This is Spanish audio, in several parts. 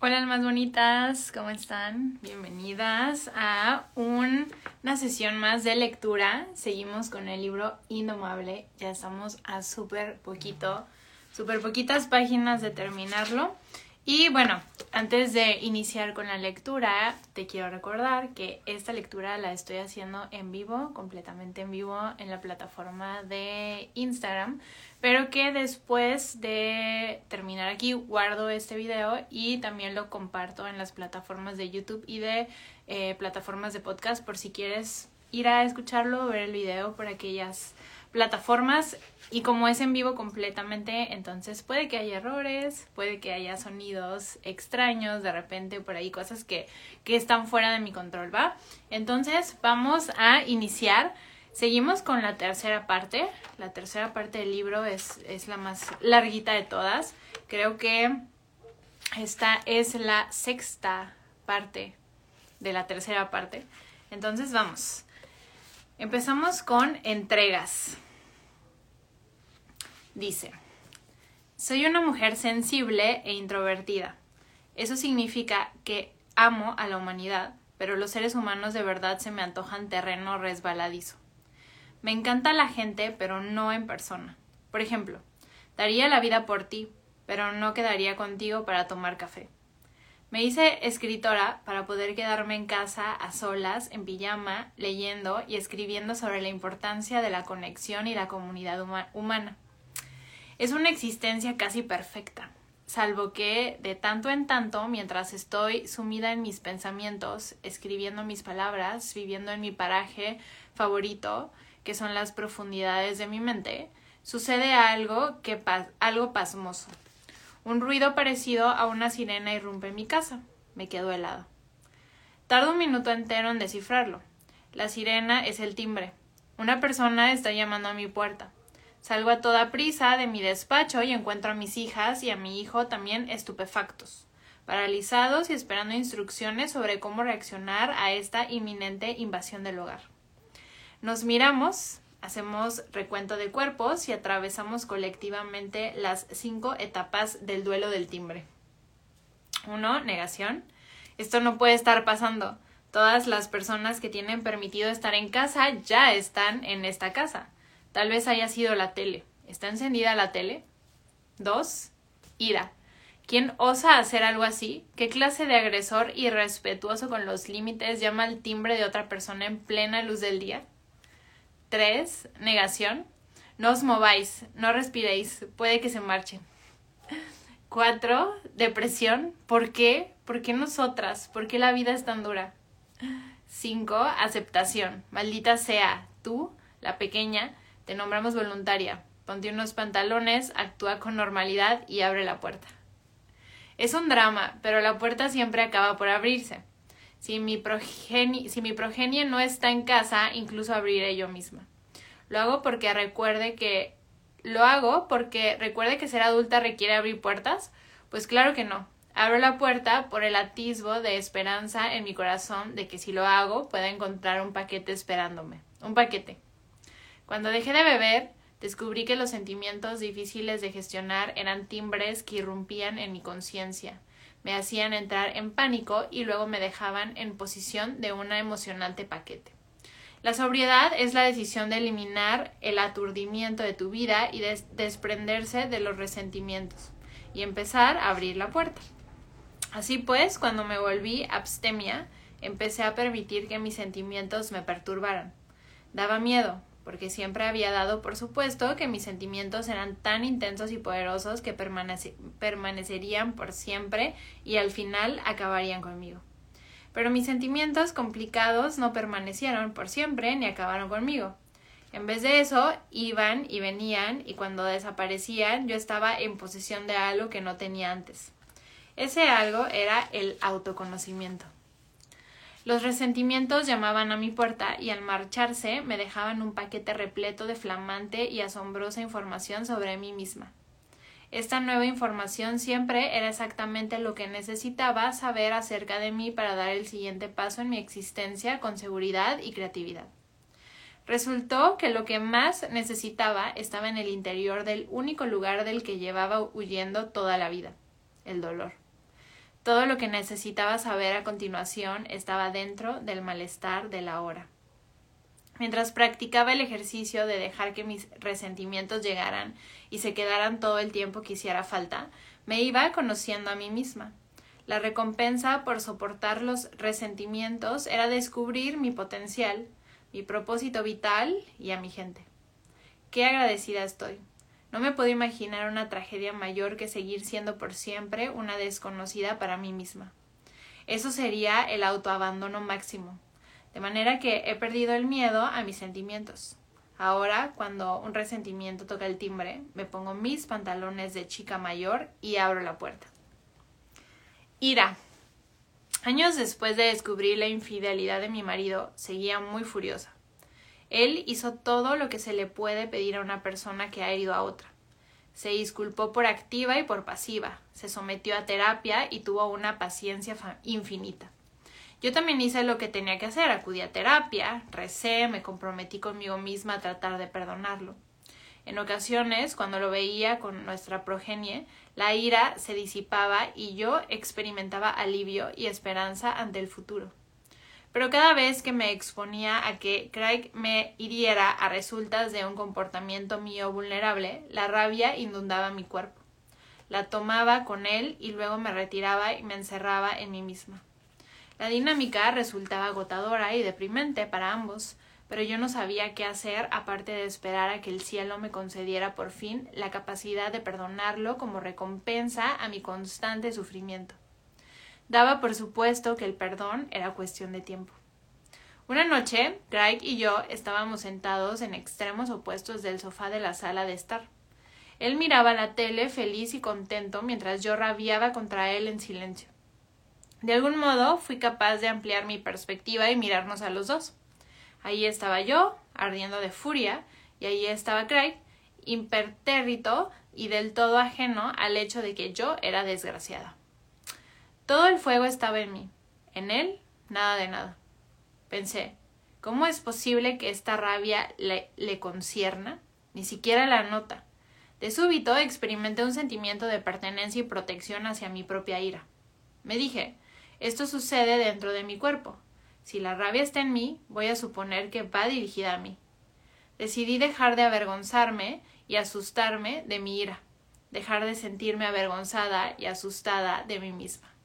Hola, almas bonitas, ¿cómo están? Bienvenidas a un- una sesión más de lectura. Seguimos con el libro Indomable. Ya estamos a súper poquito, súper poquitas páginas de terminarlo. Y bueno, antes de iniciar con la lectura, te quiero recordar que esta lectura la estoy haciendo en vivo, completamente en vivo, en la plataforma de Instagram, pero que después de terminar aquí guardo este video y también lo comparto en las plataformas de YouTube y de eh, plataformas de podcast por si quieres ir a escucharlo, ver el video por aquellas plataformas y como es en vivo completamente, entonces puede que haya errores, puede que haya sonidos extraños, de repente por ahí cosas que, que están fuera de mi control, ¿va? Entonces vamos a iniciar. Seguimos con la tercera parte. La tercera parte del libro es, es la más larguita de todas. Creo que esta es la sexta parte de la tercera parte. Entonces vamos. Empezamos con entregas. Dice, soy una mujer sensible e introvertida. Eso significa que amo a la humanidad, pero los seres humanos de verdad se me antojan terreno resbaladizo. Me encanta la gente, pero no en persona. Por ejemplo, daría la vida por ti, pero no quedaría contigo para tomar café. Me hice escritora para poder quedarme en casa a solas, en pijama, leyendo y escribiendo sobre la importancia de la conexión y la comunidad huma- humana. Es una existencia casi perfecta, salvo que de tanto en tanto, mientras estoy sumida en mis pensamientos, escribiendo mis palabras, viviendo en mi paraje favorito, que son las profundidades de mi mente, sucede algo que pa- algo pasmoso. Un ruido parecido a una sirena irrumpe en mi casa. Me quedo helada. Tardo un minuto entero en descifrarlo. La sirena es el timbre. Una persona está llamando a mi puerta. Salgo a toda prisa de mi despacho y encuentro a mis hijas y a mi hijo también estupefactos, paralizados y esperando instrucciones sobre cómo reaccionar a esta inminente invasión del hogar. Nos miramos, hacemos recuento de cuerpos y atravesamos colectivamente las cinco etapas del duelo del timbre. Uno, negación. Esto no puede estar pasando. Todas las personas que tienen permitido estar en casa ya están en esta casa. Tal vez haya sido la tele. ¿Está encendida la tele? Dos, ira. ¿Quién osa hacer algo así? ¿Qué clase de agresor irrespetuoso con los límites llama al timbre de otra persona en plena luz del día? 3. Negación. No os mováis, no respiréis, puede que se marchen. 4. Depresión. ¿Por qué? ¿Por qué nosotras? ¿Por qué la vida es tan dura? 5. Aceptación. Maldita sea, tú, la pequeña, te nombramos voluntaria. Ponte unos pantalones, actúa con normalidad y abre la puerta. Es un drama, pero la puerta siempre acaba por abrirse. Si mi, progenie, si mi progenie no está en casa, incluso abriré yo misma. Lo hago porque recuerde que lo hago porque recuerde que ser adulta requiere abrir puertas. Pues claro que no. Abro la puerta por el atisbo de esperanza en mi corazón de que si lo hago pueda encontrar un paquete esperándome. Un paquete. Cuando dejé de beber, descubrí que los sentimientos difíciles de gestionar eran timbres que irrumpían en mi conciencia me hacían entrar en pánico y luego me dejaban en posición de un emocionante paquete. La sobriedad es la decisión de eliminar el aturdimiento de tu vida y des desprenderse de los resentimientos y empezar a abrir la puerta. Así pues, cuando me volví abstemia, empecé a permitir que mis sentimientos me perturbaran. Daba miedo, porque siempre había dado por supuesto que mis sentimientos eran tan intensos y poderosos que permanece permanecerían por siempre y al final acabarían conmigo. Pero mis sentimientos complicados no permanecieron por siempre ni acabaron conmigo. En vez de eso, iban y venían y cuando desaparecían yo estaba en posesión de algo que no tenía antes. Ese algo era el autoconocimiento. Los resentimientos llamaban a mi puerta y al marcharse me dejaban un paquete repleto de flamante y asombrosa información sobre mí misma. Esta nueva información siempre era exactamente lo que necesitaba saber acerca de mí para dar el siguiente paso en mi existencia con seguridad y creatividad. Resultó que lo que más necesitaba estaba en el interior del único lugar del que llevaba huyendo toda la vida, el dolor. Todo lo que necesitaba saber a continuación estaba dentro del malestar de la hora. Mientras practicaba el ejercicio de dejar que mis resentimientos llegaran y se quedaran todo el tiempo que hiciera falta, me iba conociendo a mí misma. La recompensa por soportar los resentimientos era descubrir mi potencial, mi propósito vital y a mi gente. Qué agradecida estoy. No me puedo imaginar una tragedia mayor que seguir siendo por siempre una desconocida para mí misma. Eso sería el autoabandono máximo. De manera que he perdido el miedo a mis sentimientos. Ahora, cuando un resentimiento toca el timbre, me pongo mis pantalones de chica mayor y abro la puerta. Ira. Años después de descubrir la infidelidad de mi marido, seguía muy furiosa. Él hizo todo lo que se le puede pedir a una persona que ha herido a otra. Se disculpó por activa y por pasiva, se sometió a terapia y tuvo una paciencia infinita. Yo también hice lo que tenía que hacer, acudí a terapia, recé, me comprometí conmigo misma a tratar de perdonarlo. En ocasiones, cuando lo veía con nuestra progenie, la ira se disipaba y yo experimentaba alivio y esperanza ante el futuro pero cada vez que me exponía a que Craig me hiriera a resultas de un comportamiento mío vulnerable, la rabia inundaba mi cuerpo. La tomaba con él y luego me retiraba y me encerraba en mí misma. La dinámica resultaba agotadora y deprimente para ambos, pero yo no sabía qué hacer aparte de esperar a que el cielo me concediera por fin la capacidad de perdonarlo como recompensa a mi constante sufrimiento. Daba por supuesto que el perdón era cuestión de tiempo. Una noche, Craig y yo estábamos sentados en extremos opuestos del sofá de la sala de estar. Él miraba la tele feliz y contento mientras yo rabiaba contra él en silencio. De algún modo fui capaz de ampliar mi perspectiva y mirarnos a los dos. Allí estaba yo, ardiendo de furia, y allí estaba Craig, impertérrito y del todo ajeno al hecho de que yo era desgraciada. Todo el fuego estaba en mí. En él, nada de nada. Pensé, ¿cómo es posible que esta rabia le, le concierna? Ni siquiera la nota. De súbito experimenté un sentimiento de pertenencia y protección hacia mi propia ira. Me dije, esto sucede dentro de mi cuerpo. Si la rabia está en mí, voy a suponer que va dirigida a mí. Decidí dejar de avergonzarme y asustarme de mi ira, dejar de sentirme avergonzada y asustada de mí misma.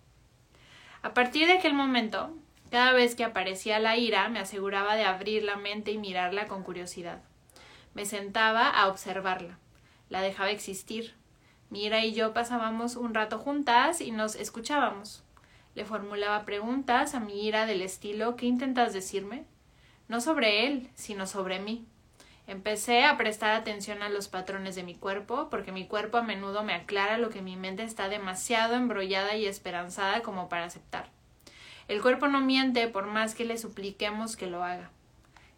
A partir de aquel momento, cada vez que aparecía la ira, me aseguraba de abrir la mente y mirarla con curiosidad. Me sentaba a observarla. La dejaba existir. Mira y yo pasábamos un rato juntas y nos escuchábamos. Le formulaba preguntas a mi ira del estilo ¿Qué intentas decirme? No sobre él, sino sobre mí. Empecé a prestar atención a los patrones de mi cuerpo, porque mi cuerpo a menudo me aclara lo que mi mente está demasiado embrollada y esperanzada como para aceptar. El cuerpo no miente por más que le supliquemos que lo haga.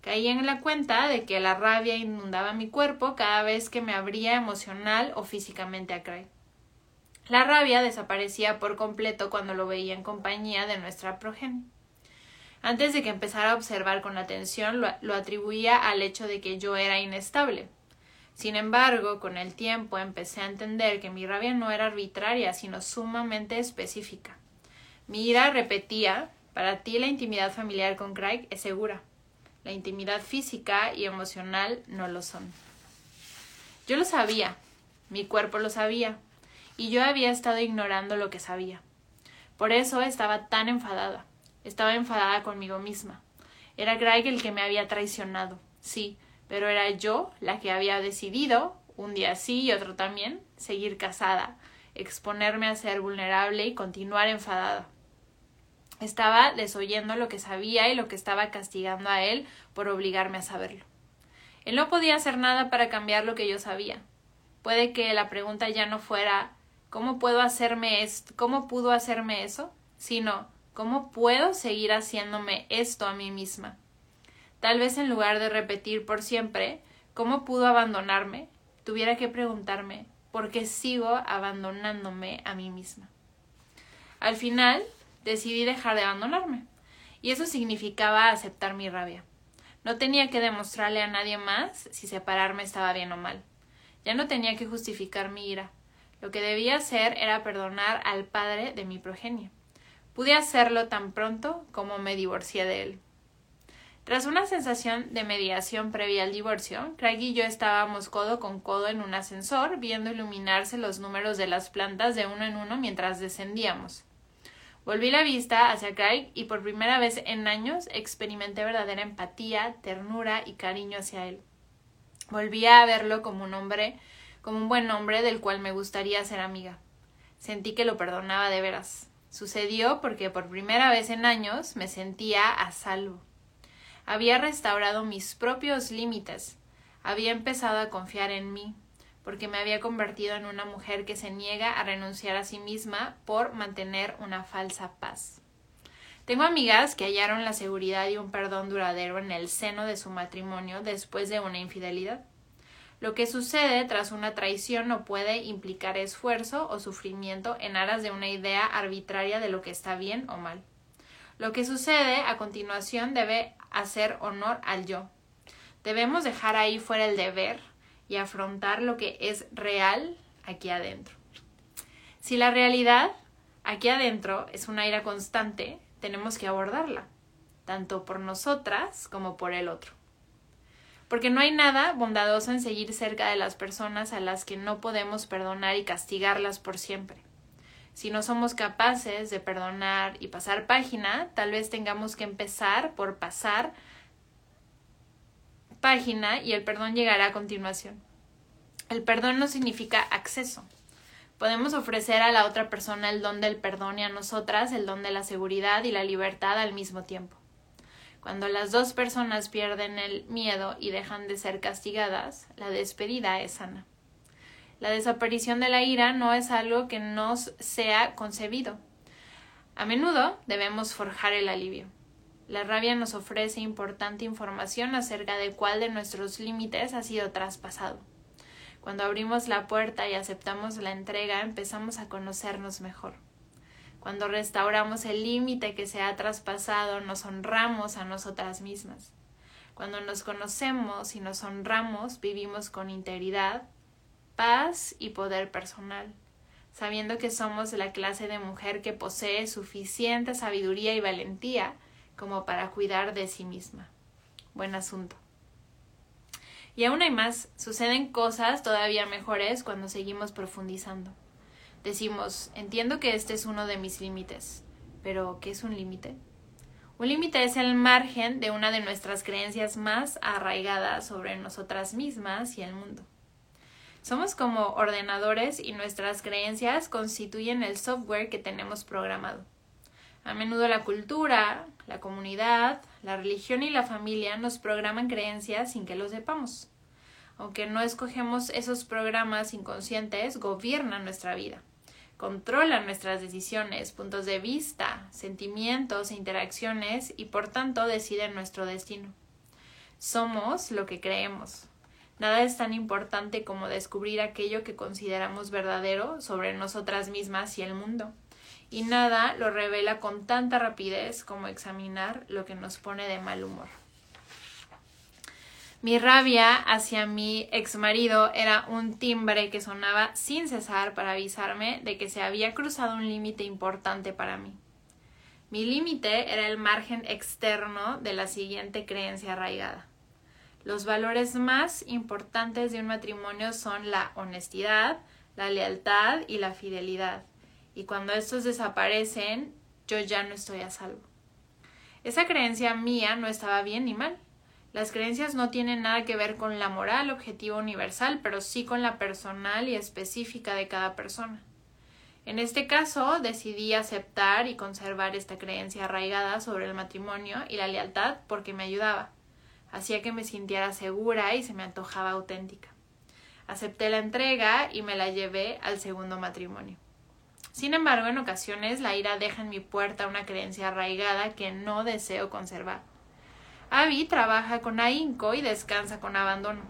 Caí en la cuenta de que la rabia inundaba mi cuerpo cada vez que me abría emocional o físicamente a Craig. La rabia desaparecía por completo cuando lo veía en compañía de nuestra progenie. Antes de que empezara a observar con atención, lo, atribuía al hecho de que yo era inestable. Sin embargo, con el tiempo empecé a entender que mi rabia no era arbitraria, sino sumamente específica. Mi ira repetía para ti la intimidad familiar con Craig es segura. La intimidad física y emocional no lo son. Yo lo sabía, mi cuerpo lo sabía, y yo había estado ignorando lo que sabía. Por eso estaba tan enfadada. Estaba enfadada conmigo misma. Era Craig el que me había traicionado, sí, pero era yo la que había decidido, un día sí y otro también, seguir casada, exponerme a ser vulnerable y continuar enfadada. Estaba desoyendo lo que sabía y lo que estaba castigando a él por obligarme a saberlo. Él no podía hacer nada para cambiar lo que yo sabía. Puede que la pregunta ya no fuera ¿cómo puedo hacerme esto? ¿Cómo pudo hacerme eso? sino ¿Cómo puedo seguir haciéndome esto a mí misma? Tal vez en lugar de repetir por siempre cómo pudo abandonarme, tuviera que preguntarme por qué sigo abandonándome a mí misma. Al final, decidí dejar de abandonarme, y eso significaba aceptar mi rabia. No tenía que demostrarle a nadie más si separarme estaba bien o mal. Ya no tenía que justificar mi ira. Lo que debía hacer era perdonar al padre de mi progenie. Pude hacerlo tan pronto como me divorcié de él. Tras una sensación de mediación previa al divorcio, Craig y yo estábamos codo con codo en un ascensor, viendo iluminarse los números de las plantas de uno en uno mientras descendíamos. Volví la vista hacia Craig y por primera vez en años experimenté verdadera empatía, ternura y cariño hacia él. Volví a verlo como un hombre, como un buen hombre del cual me gustaría ser amiga. Sentí que lo perdonaba de veras. Sucedió porque por primera vez en años me sentía a salvo. Había restaurado mis propios límites. Había empezado a confiar en mí, porque me había convertido en una mujer que se niega a renunciar a sí misma por mantener una falsa paz. Tengo amigas que hallaron la seguridad y un perdón duradero en el seno de su matrimonio después de una infidelidad. Lo que sucede tras una traición no puede implicar esfuerzo o sufrimiento en aras de una idea arbitraria de lo que está bien o mal. Lo que sucede a continuación debe hacer honor al yo. Debemos dejar ahí fuera el deber y afrontar lo que es real aquí adentro. Si la realidad aquí adentro es una ira constante, tenemos que abordarla, tanto por nosotras como por el otro. Porque no hay nada bondadoso en seguir cerca de las personas a las que no podemos perdonar y castigarlas por siempre. Si no somos capaces de perdonar y pasar página, tal vez tengamos que empezar por pasar página y el perdón llegará a continuación. El perdón no significa acceso. Podemos ofrecer a la otra persona el don del perdón y a nosotras el don de la seguridad y la libertad al mismo tiempo. Cuando las dos personas pierden el miedo y dejan de ser castigadas, la despedida es sana. La desaparición de la ira no es algo que nos sea concebido. A menudo debemos forjar el alivio. La rabia nos ofrece importante información acerca de cuál de nuestros límites ha sido traspasado. Cuando abrimos la puerta y aceptamos la entrega, empezamos a conocernos mejor. Cuando restauramos el límite que se ha traspasado, nos honramos a nosotras mismas. Cuando nos conocemos y nos honramos, vivimos con integridad, paz y poder personal, sabiendo que somos la clase de mujer que posee suficiente sabiduría y valentía como para cuidar de sí misma. Buen asunto. Y aún hay más, suceden cosas todavía mejores cuando seguimos profundizando. Decimos, entiendo que este es uno de mis límites, pero ¿qué es un límite? Un límite es el margen de una de nuestras creencias más arraigadas sobre nosotras mismas y el mundo. Somos como ordenadores y nuestras creencias constituyen el software que tenemos programado. A menudo la cultura, la comunidad, la religión y la familia nos programan creencias sin que lo sepamos. Aunque no escogemos esos programas inconscientes, gobiernan nuestra vida, controlan nuestras decisiones, puntos de vista, sentimientos e interacciones y por tanto deciden nuestro destino. Somos lo que creemos, Nada es tan importante como descubrir aquello que consideramos verdadero sobre nosotras mismas y el mundo. Y nada lo revela con tanta rapidez como examinar lo que nos pone de mal humor. Mi rabia hacia mi ex marido era un timbre que sonaba sin cesar para avisarme de que se había cruzado un límite importante para mí. Mi límite era el margen externo de la siguiente creencia arraigada. Los valores más importantes de un matrimonio son la honestidad, la lealtad y la fidelidad. Y cuando estos desaparecen, yo ya no estoy a salvo. Esa creencia mía no estaba bien ni mal. Las creencias no tienen nada que ver con la moral objetiva universal, pero sí con la personal y específica de cada persona. En este caso, decidí aceptar y conservar esta creencia arraigada sobre el matrimonio y la lealtad porque me ayudaba hacía que me sintiera segura y se me antojaba auténtica. Acepté la entrega y me la llevé al segundo matrimonio. Sin embargo, en ocasiones la ira deja en mi puerta una creencia arraigada que no deseo conservar. Abby trabaja con ahínco y descansa con abandono.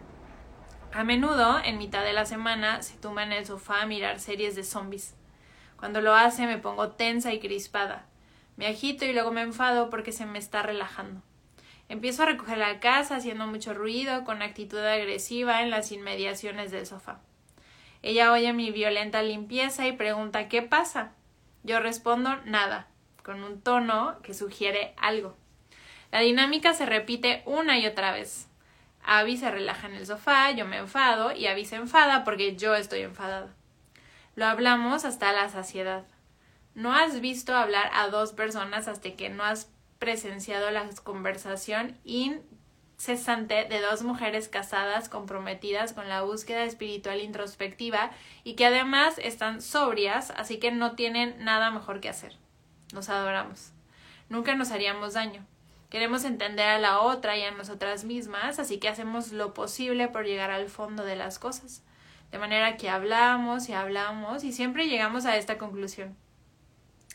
A menudo, en mitad de la semana, se tumba en el sofá a mirar series de zombies. Cuando lo hace me pongo tensa y crispada. Me agito y luego me enfado porque se me está relajando. Empiezo a recoger la casa haciendo mucho ruido, con actitud agresiva en las inmediaciones del sofá. Ella oye mi violenta limpieza y pregunta ¿qué pasa? Yo respondo nada. con un tono que sugiere algo. La dinámica se repite una y otra vez. Abby se relaja en el sofá, yo me enfado y Abby se enfada porque yo estoy enfadada. Lo hablamos hasta la saciedad. No has visto hablar a dos personas hasta que no has presenciado la conversación incesante de dos mujeres casadas comprometidas con la búsqueda espiritual introspectiva y que además están sobrias, así que no tienen nada mejor que hacer. Nos adoramos. Nunca nos haríamos daño. Queremos entender a la otra y a nosotras mismas, así que hacemos lo posible por llegar al fondo de las cosas. De manera que hablamos y hablamos y siempre llegamos a esta conclusión.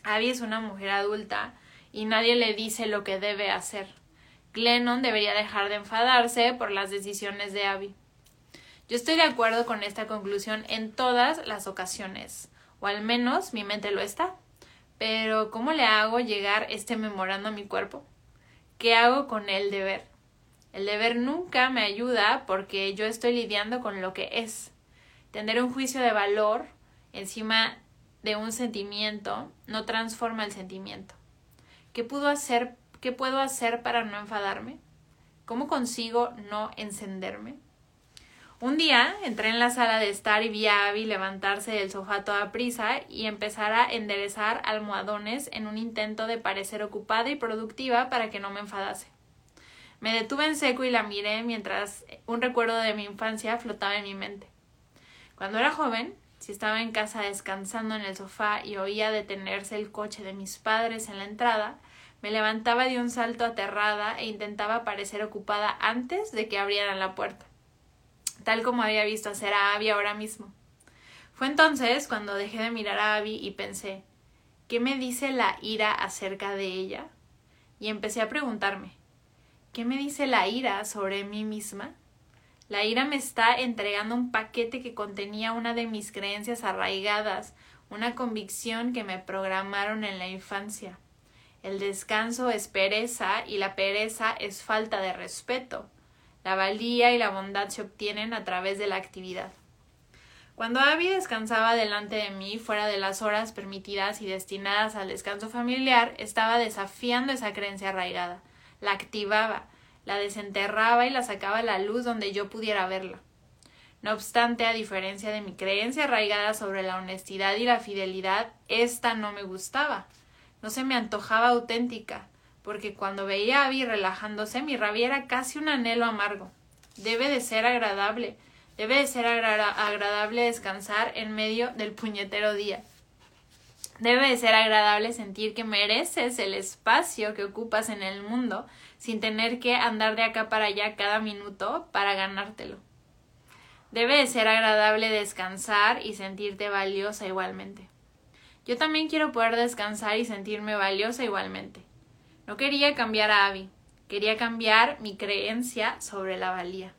Abby es una mujer adulta y nadie le dice lo que debe hacer. Glennon debería dejar de enfadarse por las decisiones de Abby. Yo estoy de acuerdo con esta conclusión en todas las ocasiones, o al menos mi mente lo está. Pero ¿cómo le hago llegar este memorando a mi cuerpo? ¿Qué hago con el deber? El deber nunca me ayuda porque yo estoy lidiando con lo que es. Tener un juicio de valor encima de un sentimiento no transforma el sentimiento. ¿Qué puedo hacer, qué puedo hacer para no enfadarme? ¿Cómo consigo no encenderme? Un día entré en la sala de estar y vi a Abby levantarse del sofá toda prisa y empezar a enderezar almohadones en un intento de parecer ocupada y productiva para que no me enfadase. Me detuve en seco y la miré mientras un recuerdo de mi infancia flotaba en mi mente. Cuando era joven, si estaba en casa descansando en el sofá y oía detenerse el coche de mis padres en la entrada, me levantaba de un salto aterrada e intentaba parecer ocupada antes de que abrieran la puerta tal como había visto hacer a Abby ahora mismo. Fue entonces cuando dejé de mirar a Abby y pensé ¿qué me dice la ira acerca de ella? Y empecé a preguntarme ¿qué me dice la ira sobre mí misma? La ira me está entregando un paquete que contenía una de mis creencias arraigadas, una convicción que me programaron en la infancia. El descanso es pereza y la pereza es falta de respeto. La valía y la bondad se obtienen a través de la actividad. Cuando Abby descansaba delante de mí, fuera de las horas permitidas y destinadas al descanso familiar, estaba desafiando esa creencia arraigada, la activaba, la desenterraba y la sacaba a la luz donde yo pudiera verla. No obstante, a diferencia de mi creencia arraigada sobre la honestidad y la fidelidad, esta no me gustaba. No se me antojaba auténtica, porque cuando veía a Abby relajándose mi rabia era casi un anhelo amargo. Debe de ser agradable, debe de ser agradable descansar en medio del puñetero día. Debe de ser agradable sentir que mereces el espacio que ocupas en el mundo sin tener que andar de acá para allá cada minuto para ganártelo. Debe de ser agradable descansar y sentirte valiosa igualmente. Yo también quiero poder descansar y sentirme valiosa igualmente. No quería cambiar a Abby, quería cambiar mi creencia sobre la valía.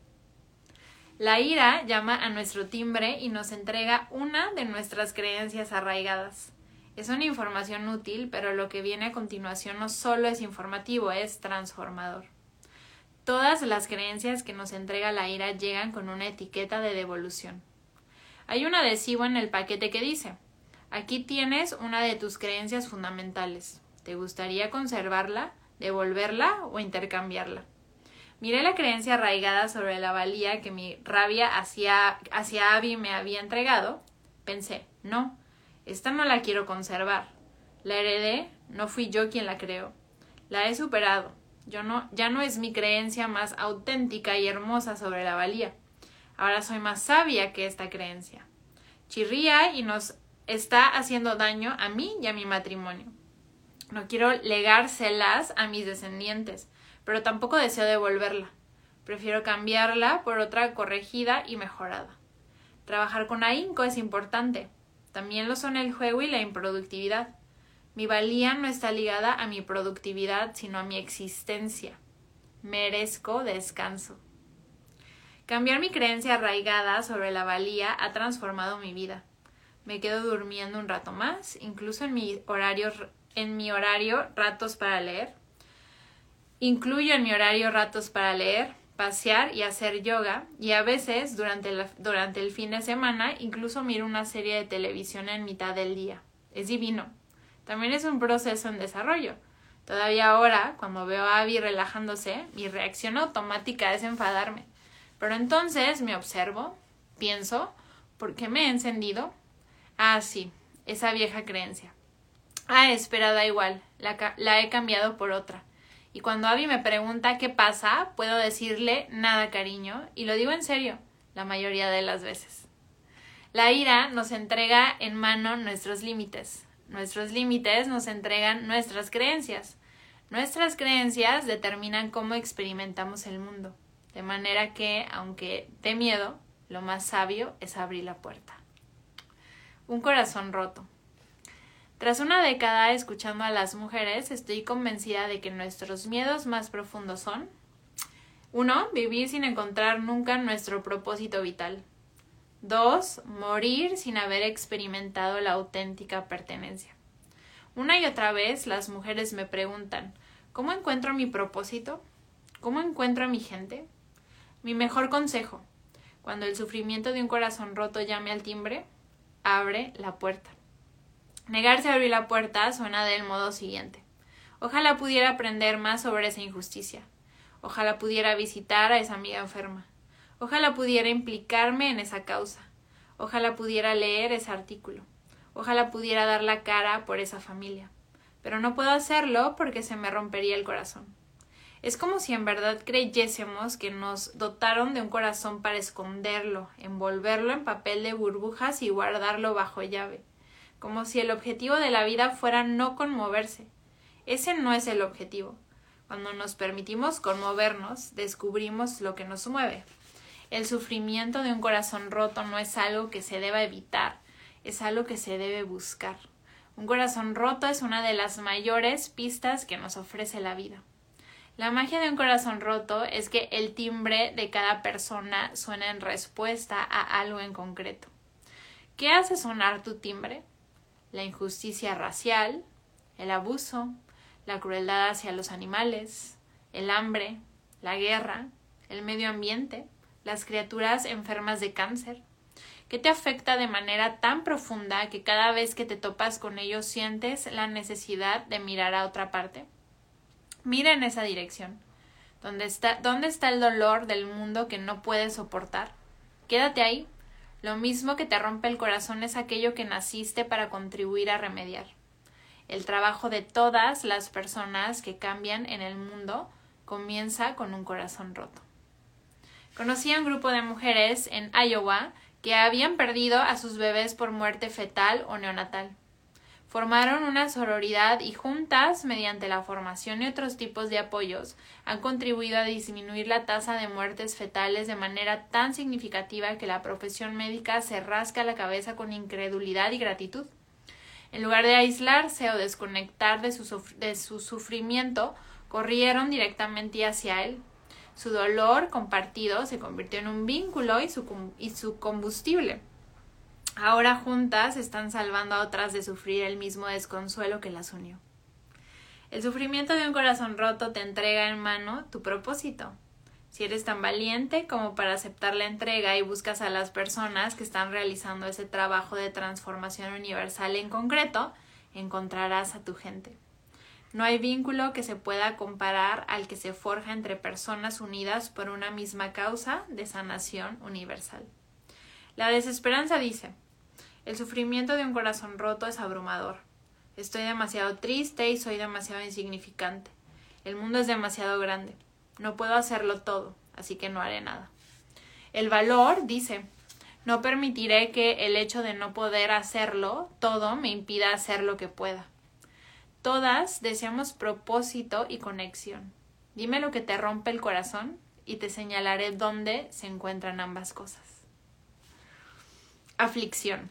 La ira llama a nuestro timbre y nos entrega una de nuestras creencias arraigadas. Es una información útil, pero lo que viene a continuación no solo es informativo, es transformador. Todas las creencias que nos entrega la ira llegan con una etiqueta de devolución. Hay un adhesivo en el paquete que dice Aquí tienes una de tus creencias fundamentales. ¿Te gustaría conservarla, devolverla o intercambiarla? Miré la creencia arraigada sobre la valía que mi rabia hacia, hacia Abby me había entregado. Pensé, no, esta no la quiero conservar. La heredé, no fui yo quien la creó. La he superado. Yo no, ya no es mi creencia más auténtica y hermosa sobre la valía. Ahora soy más sabia que esta creencia. Chirría y nos está haciendo daño a mí y a mi matrimonio. No quiero legárselas a mis descendientes, pero tampoco deseo devolverla. Prefiero cambiarla por otra corregida y mejorada. Trabajar con ahínco es importante. También lo son el juego y la improductividad. Mi valía no está ligada a mi productividad, sino a mi existencia. Merezco descanso. Cambiar mi creencia arraigada sobre la valía ha transformado mi vida. Me quedo durmiendo un rato más, incluso en mi horario en mi horario ratos para leer. Incluyo en mi horario ratos para leer, pasear y hacer yoga y a veces durante, durante el fin de semana incluso miro una serie de televisión en mitad del día. Es divino. También es un proceso en desarrollo. Todavía ahora, cuando veo a Abby relajándose, mi reacción automática es enfadarme. Pero entonces me observo, pienso, ¿por qué me he encendido? Ah, sí, esa vieja creencia. Ah, espera, da igual, la, he cambiado por otra. Y cuando Abby me pregunta qué pasa, puedo decirle nada, cariño, y lo digo en serio, la mayoría de las veces. La ira nos entrega en mano nuestros límites. Nuestros límites nos entregan nuestras creencias. Nuestras creencias determinan cómo experimentamos el mundo. De manera que, aunque de miedo, lo más sabio es abrir la puerta. Un corazón roto. Tras una década escuchando a las mujeres, estoy convencida de que nuestros miedos más profundos son 1. Vivir sin encontrar nunca nuestro propósito vital. 2. Morir sin haber experimentado la auténtica pertenencia. Una y otra vez las mujeres me preguntan ¿Cómo encuentro mi propósito? ¿Cómo encuentro a mi gente? Mi mejor consejo, cuando el sufrimiento de un corazón roto llame al timbre, abre la puerta. Negarse a abrir la puerta suena del modo siguiente. Ojalá pudiera aprender más sobre esa injusticia. Ojalá pudiera visitar a esa amiga enferma. Ojalá pudiera implicarme en esa causa. Ojalá pudiera leer ese artículo. Ojalá pudiera dar la cara por esa familia. Pero no puedo hacerlo porque se me rompería el corazón. Es como si en verdad creyésemos que nos dotaron de un corazón para esconderlo, envolverlo en papel de burbujas y guardarlo bajo llave como si el objetivo de la vida fuera no conmoverse. Ese no es el objetivo. Cuando nos permitimos conmovernos, descubrimos lo que nos mueve. El sufrimiento de un corazón roto no es algo que se deba evitar, es algo que se debe buscar. Un corazón roto es una de las mayores pistas que nos ofrece la vida. La magia de un corazón roto es que el timbre de cada persona suena en respuesta a algo en concreto. ¿Qué hace sonar tu timbre? La injusticia racial, el abuso, la crueldad hacia los animales, el hambre, la guerra, el medio ambiente, las criaturas enfermas de cáncer, que te afecta de manera tan profunda que cada vez que te topas con ellos sientes la necesidad de mirar a otra parte. Mira en esa dirección. ¿Dónde está, ¿Dónde está el dolor del mundo que no puedes soportar? Quédate ahí lo mismo que te rompe el corazón es aquello que naciste para contribuir a remediar. El trabajo de todas las personas que cambian en el mundo comienza con un corazón roto. Conocí a un grupo de mujeres en Iowa que habían perdido a sus bebés por muerte fetal o neonatal. Formaron una sororidad y juntas, mediante la formación y otros tipos de apoyos, han contribuido a disminuir la tasa de muertes fetales de manera tan significativa que la profesión médica se rasca la cabeza con incredulidad y gratitud. En lugar de aislarse o desconectar de su, de su sufrimiento, corrieron directamente hacia él. Su dolor compartido se convirtió en un vínculo y su, y su combustible. Ahora juntas están salvando a otras de sufrir el mismo desconsuelo que las unió. El sufrimiento de un corazón roto te entrega en mano tu propósito. Si eres tan valiente como para aceptar la entrega y buscas a las personas que están realizando ese trabajo de transformación universal en concreto, encontrarás a tu gente. No hay vínculo que se pueda comparar al que se forja entre personas unidas por una misma causa de sanación universal. La desesperanza dice el sufrimiento de un corazón roto es abrumador. Estoy demasiado triste y soy demasiado insignificante. El mundo es demasiado grande. No puedo hacerlo todo, así que no haré nada. El valor dice no permitiré que el hecho de no poder hacerlo todo me impida hacer lo que pueda. Todas deseamos propósito y conexión. Dime lo que te rompe el corazón y te señalaré dónde se encuentran ambas cosas. Aflicción.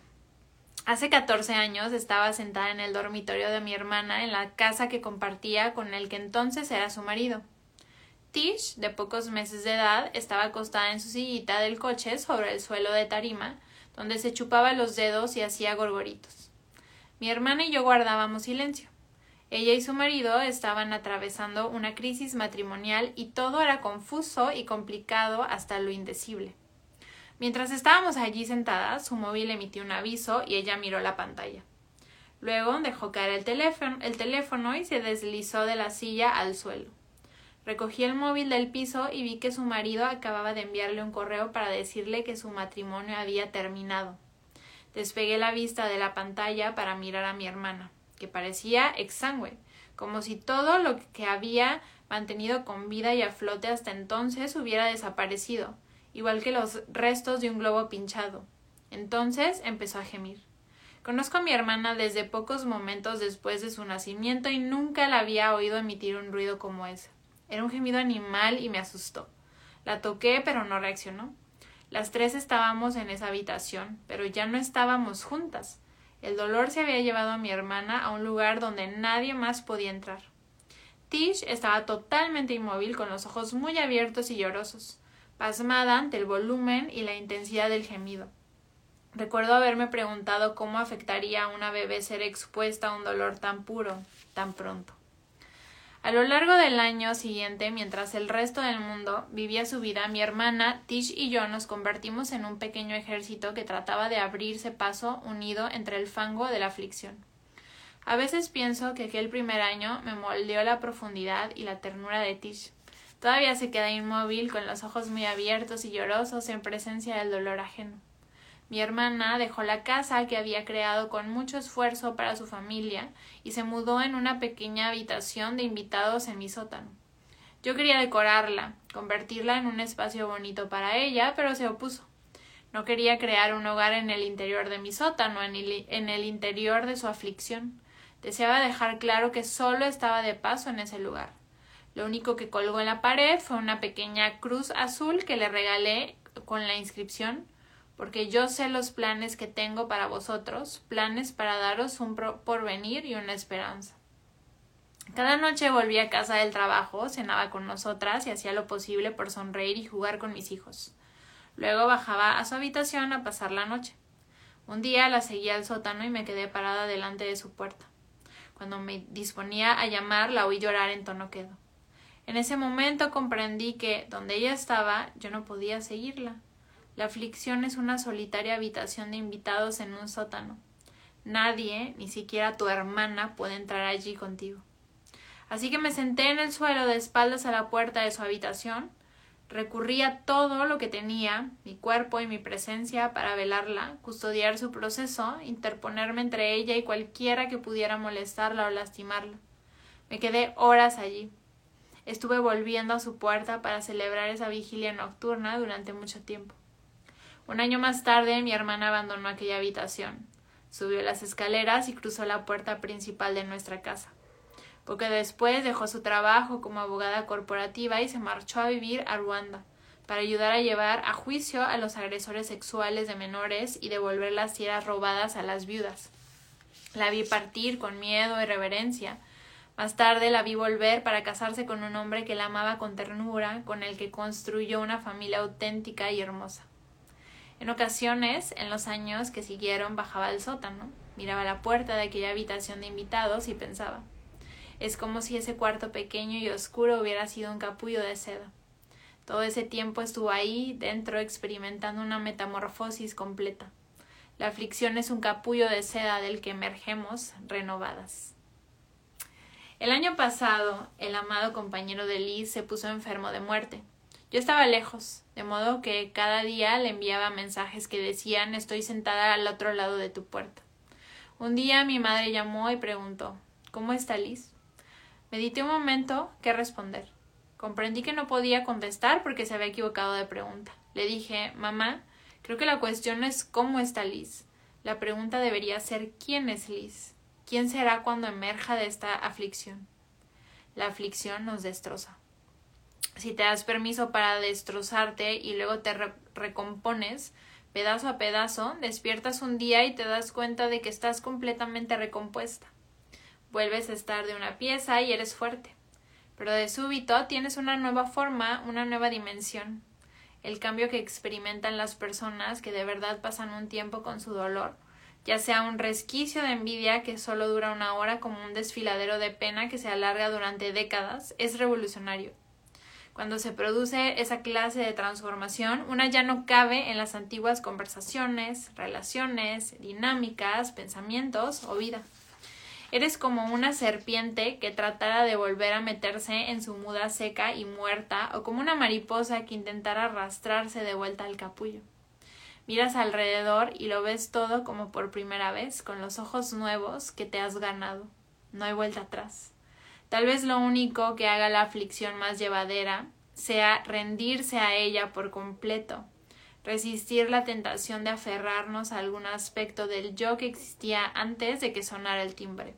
Hace 14 años estaba sentada en el dormitorio de mi hermana en la casa que compartía con el que entonces era su marido. Tish, de pocos meses de edad, estaba acostada en su sillita del coche sobre el suelo de tarima, donde se chupaba los dedos y hacía gorgoritos. Mi hermana y yo guardábamos silencio. Ella y su marido estaban atravesando una crisis matrimonial y todo era confuso y complicado hasta lo indecible. Mientras estábamos allí sentadas, su móvil emitió un aviso y ella miró la pantalla. Luego dejó caer el teléfono, el teléfono y se deslizó de la silla al suelo. Recogí el móvil del piso y vi que su marido acababa de enviarle un correo para decirle que su matrimonio había terminado. Despegué la vista de la pantalla para mirar a mi hermana, que parecía exangüe, como si todo lo que había mantenido con vida y a flote hasta entonces hubiera desaparecido, igual que los restos de un globo pinchado. Entonces empezó a gemir. Conozco a mi hermana desde pocos momentos después de su nacimiento y nunca la había oído emitir un ruido como ese. Era un gemido animal y me asustó. La toqué, pero no reaccionó. Las tres estábamos en esa habitación, pero ya no estábamos juntas. El dolor se había llevado a mi hermana a un lugar donde nadie más podía entrar. Tish estaba totalmente inmóvil, con los ojos muy abiertos y llorosos, pasmada ante el volumen y la intensidad del gemido. Recuerdo haberme preguntado cómo afectaría a una bebé ser expuesta a un dolor tan puro, tan pronto. A lo largo del año siguiente, mientras el resto del mundo vivía su vida, mi hermana, Tish y yo nos convertimos en un pequeño ejército que trataba de abrirse paso unido entre el fango de la aflicción. A veces pienso que aquel primer año me moldeó la profundidad y la ternura de Tish. Todavía se queda inmóvil, con los ojos muy abiertos y llorosos en presencia del dolor ajeno. Mi hermana dejó la casa que había creado con mucho esfuerzo para su familia y se mudó en una pequeña habitación de invitados en mi sótano. Yo quería decorarla, convertirla en un espacio bonito para ella, pero se opuso. No quería crear un hogar en el interior de mi sótano, en el, interior de su aflicción. Deseaba dejar claro que solo estaba de paso en ese lugar. Lo único que colgó en la pared fue una pequeña cruz azul que le regalé con la inscripción porque yo sé los planes que tengo para vosotros, planes para daros un porvenir y una esperanza. Cada noche volvía a casa del trabajo, cenaba con nosotras y hacía lo posible por sonreír y jugar con mis hijos. Luego bajaba a su habitación a pasar la noche. Un día la seguí al sótano y me quedé parada delante de su puerta. Cuando me disponía a llamar, la oí llorar en tono quedo. En ese momento comprendí que, donde ella estaba, yo no podía seguirla. La aflicción es una solitaria habitación de invitados en un sótano. Nadie, ni siquiera tu hermana, puede entrar allí contigo. Así que me senté en el suelo de espaldas a la puerta de su habitación, recurrí a todo lo que tenía, mi cuerpo y mi presencia, para velarla, custodiar su proceso, interponerme entre ella y cualquiera que pudiera molestarla o lastimarla. Me quedé horas allí. Estuve volviendo a su puerta para celebrar esa vigilia nocturna durante mucho tiempo. Un año más tarde mi hermana abandonó aquella habitación, subió las escaleras y cruzó la puerta principal de nuestra casa. Poco después dejó su trabajo como abogada corporativa y se marchó a vivir a Ruanda para ayudar a llevar a juicio a los agresores sexuales de menores y devolver las tierras robadas a las viudas. La vi partir con miedo y reverencia. Más tarde la vi volver para casarse con un hombre que la amaba con ternura, con el que construyó una familia auténtica y hermosa. En ocasiones, en los años que siguieron, bajaba al sótano, miraba la puerta de aquella habitación de invitados y pensaba es como si ese cuarto pequeño y oscuro hubiera sido un capullo de seda. Todo ese tiempo estuvo ahí dentro experimentando una metamorfosis completa. La aflicción es un capullo de seda del que emergemos renovadas. El año pasado, el amado compañero de Liz se puso enfermo de muerte. Yo estaba lejos, de modo que cada día le enviaba mensajes que decían estoy sentada al otro lado de tu puerta. Un día mi madre llamó y preguntó ¿Cómo está Liz? Medité un momento qué responder. Comprendí que no podía contestar porque se había equivocado de pregunta. Le dije Mamá, creo que la cuestión es cómo está Liz. La pregunta debería ser ¿quién es Liz? ¿Quién será cuando emerja de esta aflicción? La aflicción nos destroza si te das permiso para destrozarte y luego te recompones pedazo a pedazo, despiertas un día y te das cuenta de que estás completamente recompuesta. Vuelves a estar de una pieza y eres fuerte. Pero de súbito tienes una nueva forma, una nueva dimensión. El cambio que experimentan las personas que de verdad pasan un tiempo con su dolor, ya sea un resquicio de envidia que solo dura una hora como un desfiladero de pena que se alarga durante décadas, es revolucionario. Cuando se produce esa clase de transformación, una ya no cabe en las antiguas conversaciones, relaciones, dinámicas, pensamientos o vida. Eres como una serpiente que tratara de volver a meterse en su muda seca y muerta, o como una mariposa que intentara arrastrarse de vuelta al capullo. Miras alrededor y lo ves todo como por primera vez, con los ojos nuevos que te has ganado. No hay vuelta atrás. Tal vez lo único que haga la aflicción más llevadera sea rendirse a ella por completo, resistir la tentación de aferrarnos a algún aspecto del yo que existía antes de que sonara el timbre.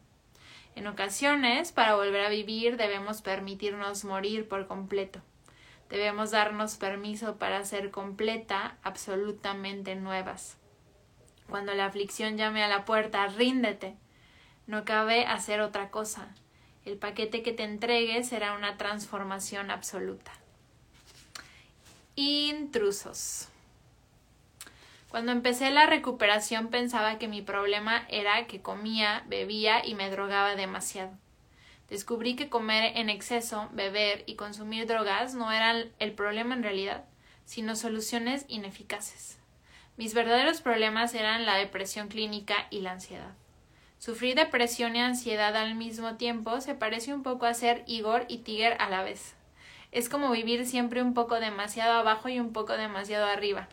En ocasiones, para volver a vivir, debemos permitirnos morir por completo. Debemos darnos permiso para ser completa, absolutamente nuevas. Cuando la aflicción llame a la puerta, ríndete. No cabe hacer otra cosa. El paquete que te entregue será una transformación absoluta. Intrusos. Cuando empecé la recuperación pensaba que mi problema era que comía, bebía y me drogaba demasiado. Descubrí que comer en exceso, beber y consumir drogas no eran el problema en realidad, sino soluciones ineficaces. Mis verdaderos problemas eran la depresión clínica y la ansiedad. Sufrir depresión y ansiedad al mismo tiempo se parece un poco a ser Igor y Tiger a la vez. Es como vivir siempre un poco demasiado abajo y un poco demasiado arriba.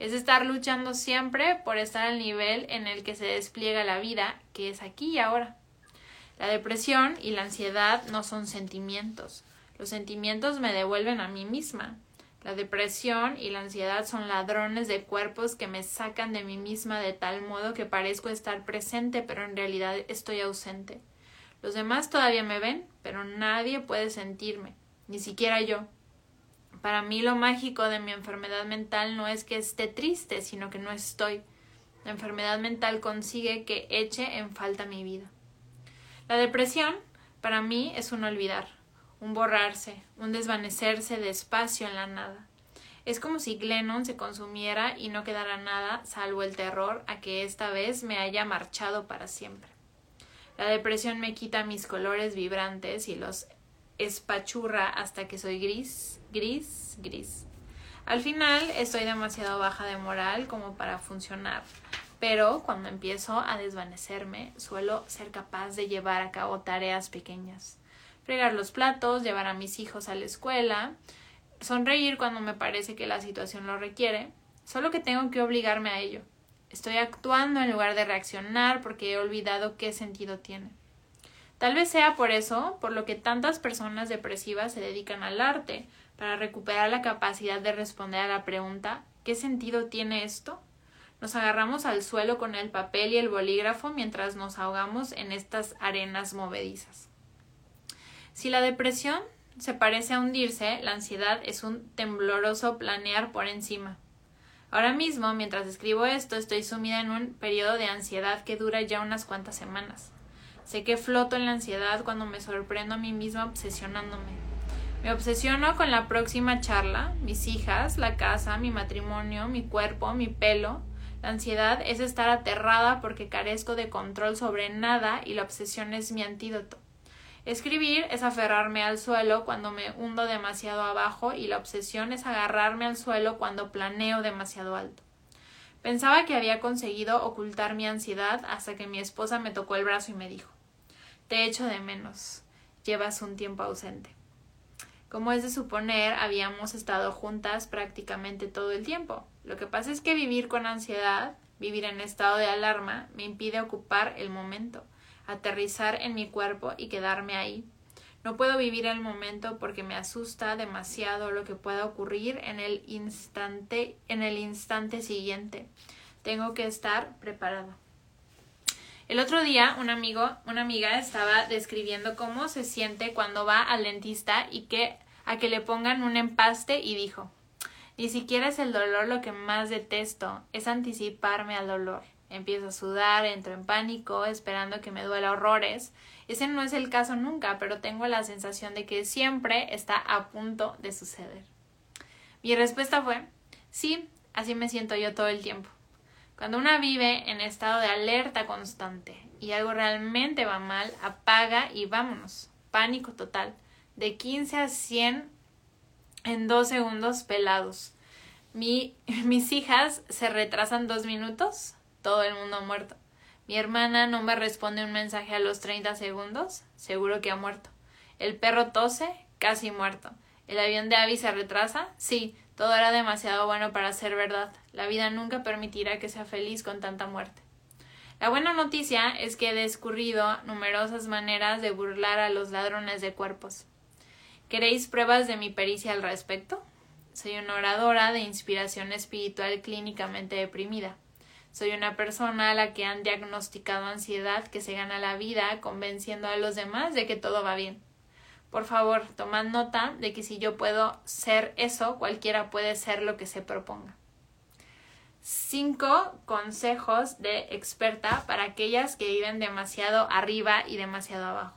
Es estar luchando siempre por estar al nivel en el que se despliega la vida, que es aquí y ahora. La depresión y la ansiedad no son sentimientos. Los sentimientos me devuelven a mí misma. La depresión y la ansiedad son ladrones de cuerpos que me sacan de mí misma de tal modo que parezco estar presente, pero en realidad estoy ausente. Los demás todavía me ven, pero nadie puede sentirme, ni siquiera yo. Para mí lo mágico de mi enfermedad mental no es que esté triste, sino que no estoy. La enfermedad mental consigue que eche en falta mi vida. La depresión, para mí, es un olvidar un borrarse, un desvanecerse despacio en la nada. Es como si Glennon se consumiera y no quedara nada salvo el terror a que esta vez me haya marchado para siempre. La depresión me quita mis colores vibrantes y los espachurra hasta que soy gris, gris, gris. Al final estoy demasiado baja de moral como para funcionar, pero cuando empiezo a desvanecerme suelo ser capaz de llevar a cabo tareas pequeñas fregar los platos, llevar a mis hijos a la escuela, sonreír cuando me parece que la situación lo requiere, solo que tengo que obligarme a ello. Estoy actuando en lugar de reaccionar porque he olvidado qué sentido tiene. Tal vez sea por eso por lo que tantas personas depresivas se dedican al arte, para recuperar la capacidad de responder a la pregunta ¿qué sentido tiene esto? Nos agarramos al suelo con el papel y el bolígrafo mientras nos ahogamos en estas arenas movedizas. Si la depresión se parece a hundirse, la ansiedad es un tembloroso planear por encima. Ahora mismo, mientras escribo esto, estoy sumida en un periodo de ansiedad que dura ya unas cuantas semanas. Sé que floto en la ansiedad cuando me sorprendo a mí misma obsesionándome. Me obsesiono con la próxima charla, mis hijas, la casa, mi matrimonio, mi cuerpo, mi pelo. La ansiedad es estar aterrada porque carezco de control sobre nada y la obsesión es mi antídoto. Escribir es aferrarme al suelo cuando me hundo demasiado abajo y la obsesión es agarrarme al suelo cuando planeo demasiado alto. Pensaba que había conseguido ocultar mi ansiedad hasta que mi esposa me tocó el brazo y me dijo Te echo de menos. Llevas un tiempo ausente. Como es de suponer, habíamos estado juntas prácticamente todo el tiempo. Lo que pasa es que vivir con ansiedad, vivir en estado de alarma, me impide ocupar el momento aterrizar en mi cuerpo y quedarme ahí. No puedo vivir el momento porque me asusta demasiado lo que pueda ocurrir en el instante, en el instante siguiente. Tengo que estar preparado. El otro día un amigo, una amiga estaba describiendo cómo se siente cuando va al dentista y que a que le pongan un empaste y dijo ni siquiera es el dolor lo que más detesto, es anticiparme al dolor. Empiezo a sudar, entro en pánico, esperando que me duela horrores. Ese no es el caso nunca, pero tengo la sensación de que siempre está a punto de suceder. Mi respuesta fue, sí, así me siento yo todo el tiempo. Cuando una vive en estado de alerta constante y algo realmente va mal, apaga y vámonos. Pánico total. De 15 a 100 en dos segundos pelados. Mi, mis hijas se retrasan dos minutos todo el mundo muerto. Mi hermana no me responde un mensaje a los 30 segundos, seguro que ha muerto. El perro tose, casi muerto. ¿El avión de Abby se retrasa? Sí, todo era demasiado bueno para ser verdad. La vida nunca permitirá que sea feliz con tanta muerte. La buena noticia es que he descurrido numerosas maneras de burlar a los ladrones de cuerpos. ¿Queréis pruebas de mi pericia al respecto? Soy una oradora de inspiración espiritual clínicamente deprimida. Soy una persona a la que han diagnosticado ansiedad que se gana la vida convenciendo a los demás de que todo va bien. Por favor, tomad nota de que si yo puedo ser eso, cualquiera puede ser lo que se proponga. Cinco consejos de experta para aquellas que viven demasiado arriba y demasiado abajo.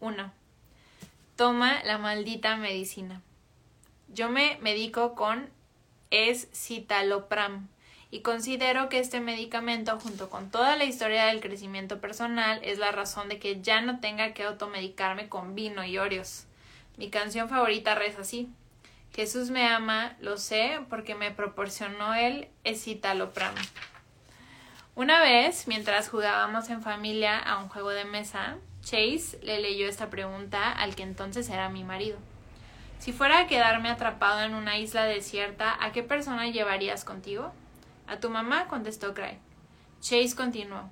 1. Toma la maldita medicina. Yo me medico con escitalopram y considero que este medicamento, junto con toda la historia del crecimiento personal, es la razón de que ya no tenga que automedicarme con vino y Oreos. Mi canción favorita reza así. Jesús me ama, lo sé, porque me proporcionó el escitalopram. Una vez, mientras jugábamos en familia a un juego de mesa, Chase le leyó esta pregunta al que entonces era mi marido. Si fuera a quedarme atrapado en una isla desierta, ¿a qué persona llevarías contigo? A tu mamá, contestó Craig. Chase continuó.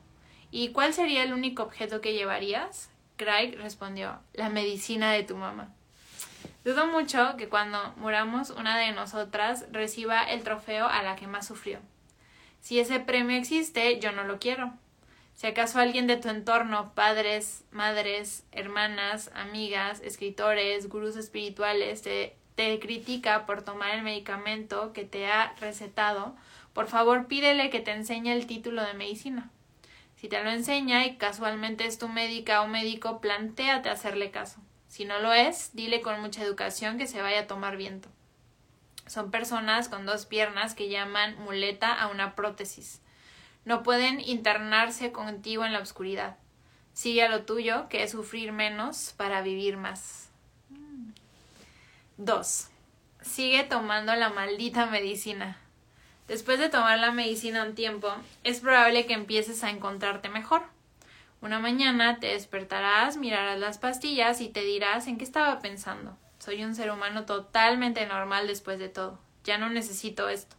¿Y cuál sería el único objeto que llevarías? Craig respondió, la medicina de tu mamá. Dudo mucho que cuando muramos una de nosotras reciba el trofeo a la que más sufrió. Si ese premio existe, yo no lo quiero. Si acaso alguien de tu entorno, padres, madres, hermanas, amigas, escritores, gurús espirituales, te, te critica por tomar el medicamento que te ha recetado, por favor pídele que te enseñe el título de medicina. Si te lo enseña y casualmente es tu médica o médico, plantéate hacerle caso. Si no lo es, dile con mucha educación que se vaya a tomar viento. Son personas con dos piernas que llaman muleta a una prótesis. No pueden internarse contigo en la oscuridad. Sigue a lo tuyo, que es sufrir menos para vivir más. 2. Sigue tomando la maldita medicina. Después de tomar la medicina un tiempo, es probable que empieces a encontrarte mejor. Una mañana te despertarás, mirarás las pastillas y te dirás en qué estaba pensando. Soy un ser humano totalmente normal después de todo. Ya no necesito esto.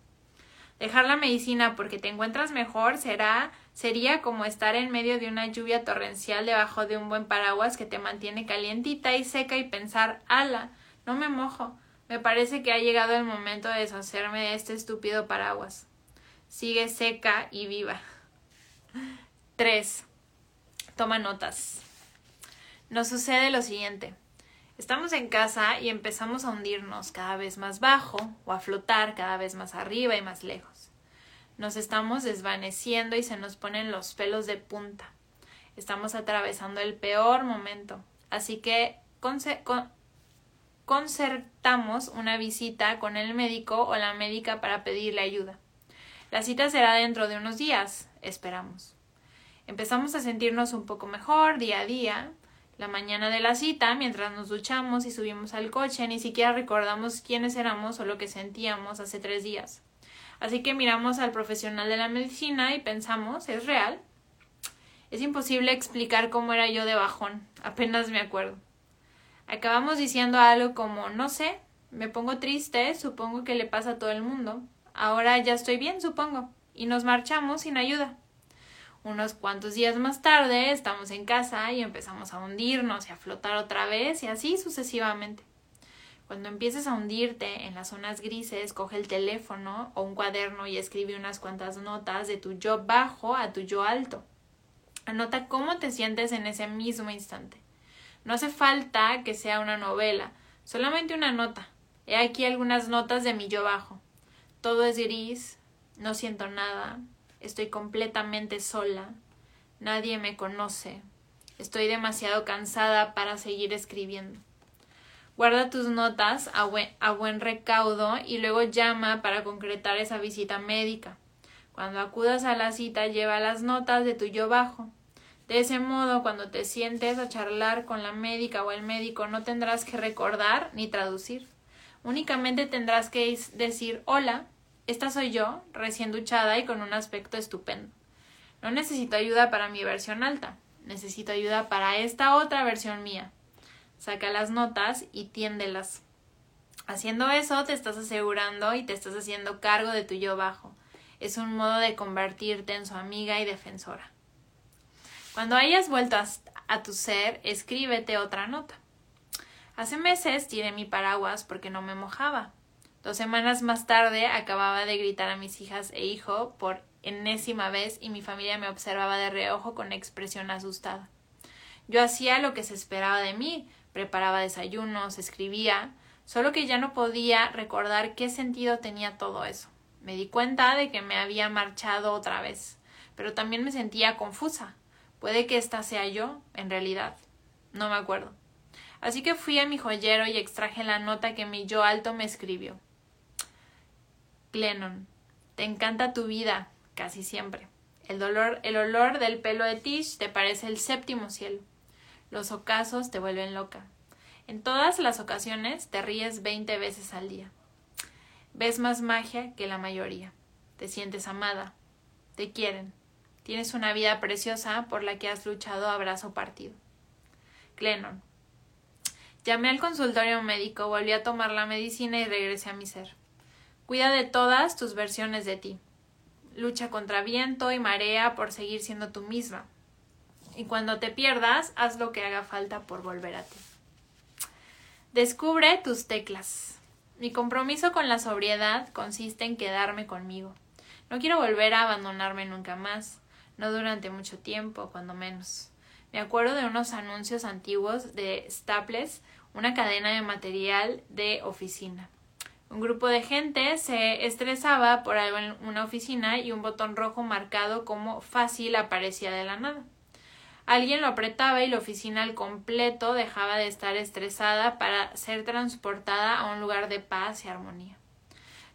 Dejar la medicina porque te encuentras mejor será sería como estar en medio de una lluvia torrencial debajo de un buen paraguas que te mantiene calientita y seca y pensar, ala, no me mojo. Me parece que ha llegado el momento de deshacerme de este estúpido paraguas. Sigue seca y viva. 3. Toma notas. Nos sucede lo siguiente. Estamos en casa y empezamos a hundirnos cada vez más bajo o a flotar cada vez más arriba y más lejos. Nos estamos desvaneciendo y se nos ponen los pelos de punta. Estamos atravesando el peor momento. Así que concertamos una visita con el médico o la médica para pedirle ayuda. La cita será dentro de unos días, esperamos. Empezamos a sentirnos un poco mejor día a día. La mañana de la cita, mientras nos duchamos y subimos al coche, ni siquiera recordamos quiénes éramos o lo que sentíamos hace tres días. Así que miramos al profesional de la medicina y pensamos, ¿es real? Es imposible explicar cómo era yo de bajón, apenas me acuerdo. Acabamos diciendo algo como no sé, me pongo triste, supongo que le pasa a todo el mundo. Ahora ya estoy bien, supongo. Y nos marchamos sin ayuda. Unos cuantos días más tarde estamos en casa y empezamos a hundirnos y a flotar otra vez y así sucesivamente. Cuando empieces a hundirte en las zonas grises, coge el teléfono o un cuaderno y escribe unas cuantas notas de tu yo bajo a tu yo alto. Anota cómo te sientes en ese mismo instante. No hace falta que sea una novela, solamente una nota. He aquí algunas notas de mi yo bajo. Todo es gris, no siento nada, estoy completamente sola, nadie me conoce, estoy demasiado cansada para seguir escribiendo. Guarda tus notas a buen, recaudo y luego llama para concretar esa visita médica. Cuando acudas a la cita, lleva las notas de tu yo bajo. De ese modo, cuando te sientes a charlar con la médica o el médico, no tendrás que recordar ni traducir. Únicamente tendrás que decir hola, esta soy yo, recién duchada y con un aspecto estupendo. No necesito ayuda para mi versión alta, necesito ayuda para esta otra versión mía. Saca las notas y tiéndelas. Haciendo eso te estás asegurando y te estás haciendo cargo de tu yo bajo. Es un modo de convertirte en su amiga y defensora. Cuando hayas vuelto a, tu ser, escríbete otra nota. Hace meses tiré mi paraguas porque no me mojaba. Dos semanas más tarde acababa de gritar a mis hijas e hijo por enésima vez y mi familia me observaba de reojo con expresión asustada. Yo hacía lo que se esperaba de mí, preparaba desayunos, escribía, solo que ya no podía recordar qué sentido tenía todo eso. Me di cuenta de que me había marchado otra vez, pero también me sentía confusa. Puede que esta sea yo, en realidad. No me acuerdo. Así que fui a mi joyero y extraje la nota que mi yo alto me escribió. Glennon, te encanta tu vida, casi siempre. El dolor, el olor del pelo de Tish te parece el séptimo cielo. Los ocasos te vuelven loca. En todas las ocasiones te ríes veinte veces al día. Ves más magia que la mayoría. Te sientes amada. Te quieren. Tienes una vida preciosa por la que has luchado a brazo partido. Glennon. Llamé al consultorio médico, volví a tomar la medicina y regresé a mi ser. Cuida de todas tus versiones de ti. Lucha contra viento y marea por seguir siendo tú misma. Y cuando te pierdas, haz lo que haga falta por volver a ti. Descubre tus teclas. Mi compromiso con la sobriedad consiste en quedarme conmigo. No quiero volver a abandonarme nunca más, no durante mucho tiempo, cuando menos. Me acuerdo de unos anuncios antiguos de Staples, una cadena de material de oficina. Un grupo de gente se estresaba por algo en una oficina y un botón rojo marcado como fácil aparecía de la nada. Alguien lo apretaba y la oficina al completo dejaba de estar estresada para ser transportada a un lugar de paz y armonía.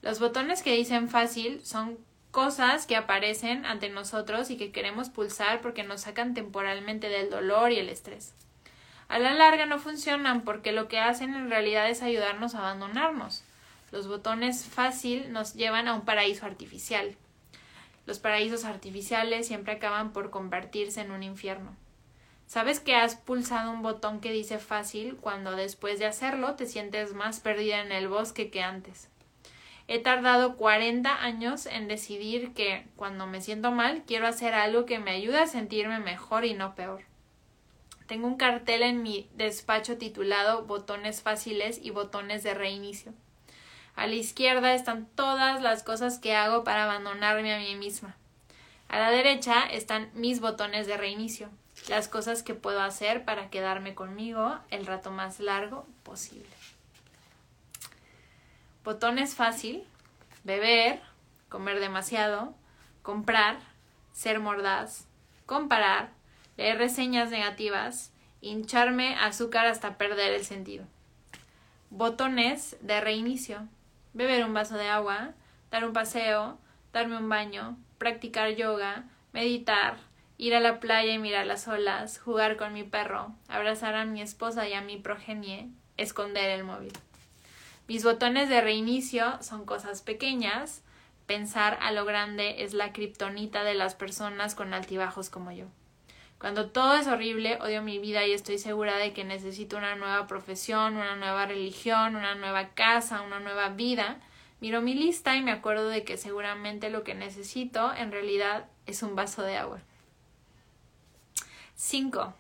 Los botones que dicen fácil son cosas que aparecen ante nosotros y que queremos pulsar porque nos sacan temporalmente del dolor y el estrés. A la larga no funcionan porque lo que hacen en realidad es ayudarnos a abandonarnos. Los botones fácil nos llevan a un paraíso artificial. Los paraísos artificiales siempre acaban por convertirse en un infierno. Sabes que has pulsado un botón que dice fácil cuando después de hacerlo te sientes más perdida en el bosque que antes. He tardado 40 años en decidir que cuando me siento mal quiero hacer algo que me ayude a sentirme mejor y no peor. Tengo un cartel en mi despacho titulado botones fáciles y botones de reinicio. A la izquierda están todas las cosas que hago para abandonarme a mí misma. A la derecha están mis botones de reinicio, las cosas que puedo hacer para quedarme conmigo el rato más largo posible. Botones fácil, beber, comer demasiado, comprar, ser mordaz, comparar, leer reseñas negativas, hincharme azúcar hasta perder el sentido. Botones de reinicio, beber un vaso de agua, dar un paseo, darme un baño, practicar yoga, meditar, ir a la playa y mirar las olas, jugar con mi perro, abrazar a mi esposa y a mi progenie, esconder el móvil. Mis botones de reinicio son cosas pequeñas, pensar a lo grande es la kriptonita de las personas con altibajos como yo. Cuando todo es horrible, odio mi vida y estoy segura de que necesito una nueva profesión, una nueva religión, una nueva casa, una nueva vida. Miro mi lista y me acuerdo de que seguramente lo que necesito en realidad es un vaso de agua. 5.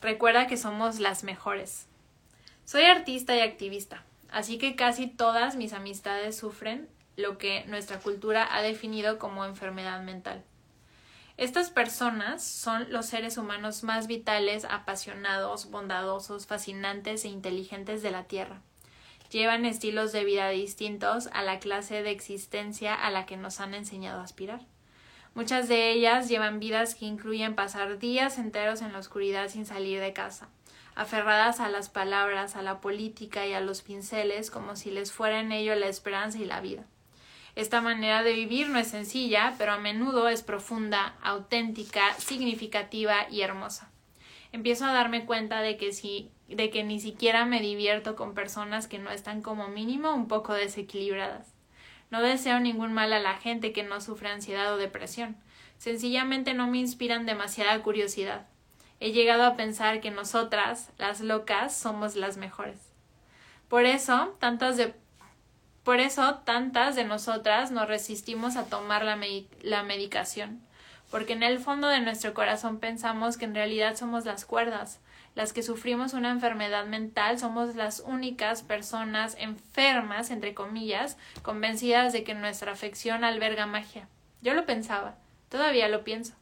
Recuerda que somos las mejores. Soy artista y activista, así que casi todas mis amistades sufren lo que nuestra cultura ha definido como enfermedad mental. Estas personas son los seres humanos más vitales, apasionados, bondadosos, fascinantes e inteligentes de la Tierra. Llevan estilos de vida distintos a la clase de existencia a la que nos han enseñado a aspirar. Muchas de ellas llevan vidas que incluyen pasar días enteros en la oscuridad sin salir de casa, aferradas a las palabras, a la política y a los pinceles como si les fuera en ello la esperanza y la vida. Esta manera de vivir no es sencilla, pero a menudo es profunda, auténtica, significativa y hermosa. Empiezo a darme cuenta de que de que ni siquiera me divierto con personas que no están como mínimo un poco desequilibradas. No deseo ningún mal a la gente que no sufre ansiedad o depresión. Sencillamente no me inspiran demasiada curiosidad. He llegado a pensar que nosotras, las locas, somos las mejores. Por eso, tantas de por eso tantas de nosotras nos resistimos a tomar la, la medicación, porque en el fondo de nuestro corazón pensamos que en realidad somos las cuerdas, las que sufrimos una enfermedad mental somos las únicas personas enfermas, entre comillas, convencidas de que nuestra afección alberga magia. Yo lo pensaba, todavía lo pienso.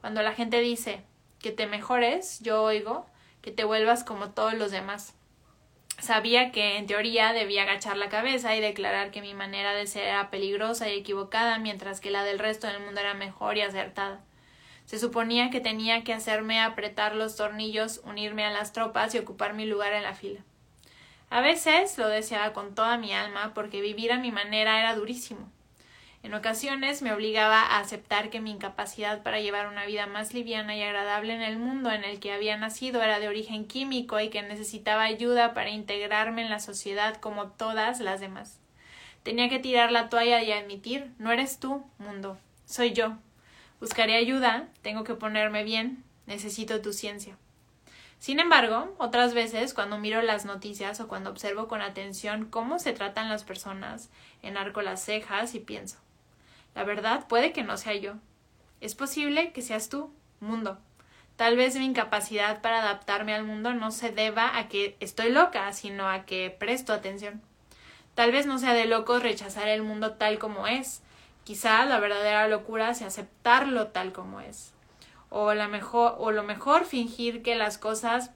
Cuando la gente dice que te mejores, yo oigo que te vuelvas como todos los demás. Sabía que en teoría debía agachar la cabeza y declarar que mi manera de ser era peligrosa y equivocada, mientras que la del resto del mundo era mejor y acertada. Se suponía que tenía que hacerme apretar los tornillos, unirme a las tropas y ocupar mi lugar en la fila. A veces lo deseaba con toda mi alma, porque vivir a mi manera era durísimo. En ocasiones me obligaba a aceptar que mi incapacidad para llevar una vida más liviana y agradable en el mundo en el que había nacido era de origen químico y que necesitaba ayuda para integrarme en la sociedad como todas las demás. Tenía que tirar la toalla y admitir no eres tú, mundo, soy yo. Buscaré ayuda, tengo que ponerme bien, necesito tu ciencia. Sin embargo, otras veces, cuando miro las noticias o cuando observo con atención cómo se tratan las personas, enarco las cejas y pienso la verdad puede que no sea yo. Es posible que seas tú, mundo. Tal vez mi incapacidad para adaptarme al mundo no se deba a que estoy loca, sino a que presto atención. Tal vez no sea de locos rechazar el mundo tal como es. Quizá la verdadera locura sea aceptarlo tal como es. O, la mejor, o lo mejor fingir que las cosas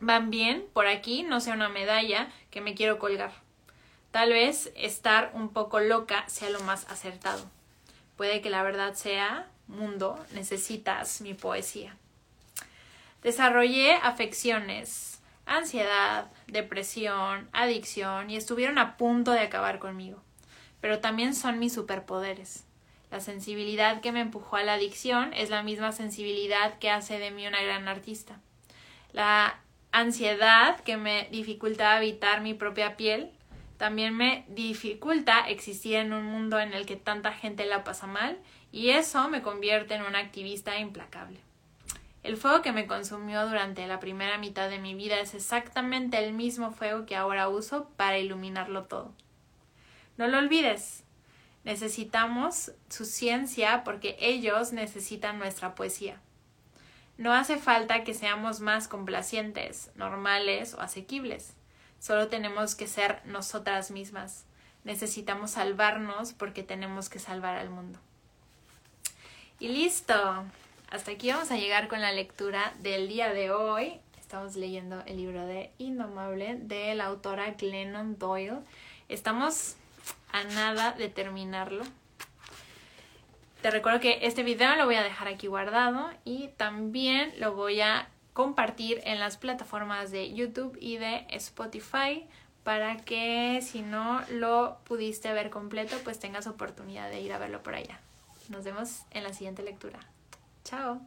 van bien por aquí no sea una medalla que me quiero colgar. Tal vez estar un poco loca sea lo más acertado. Puede que la verdad sea, mundo, necesitas mi poesía. Desarrollé afecciones, ansiedad, depresión, adicción y estuvieron a punto de acabar conmigo. Pero también son mis superpoderes. La sensibilidad que me empujó a la adicción es la misma sensibilidad que hace de mí una gran artista. La ansiedad que me dificulta habitar mi propia piel también me dificulta existir en un mundo en el que tanta gente la pasa mal y eso me convierte en una activista implacable. El fuego que me consumió durante la primera mitad de mi vida es exactamente el mismo fuego que ahora uso para iluminarlo todo. No lo olvides. Necesitamos su ciencia porque ellos necesitan nuestra poesía. No hace falta que seamos más complacientes, normales o asequibles. Solo tenemos que ser nosotras mismas. Necesitamos salvarnos porque tenemos que salvar al mundo. Y listo. Hasta aquí vamos a llegar con la lectura del día de hoy. Estamos leyendo el libro de Indomable de la autora Glennon Doyle. Estamos a nada de terminarlo. Te recuerdo que este video lo voy a dejar aquí guardado y también lo voy a compartir en las plataformas de YouTube y de Spotify para que si no lo pudiste ver completo, pues tengas oportunidad de ir a verlo por allá. Nos vemos en la siguiente lectura. Chao.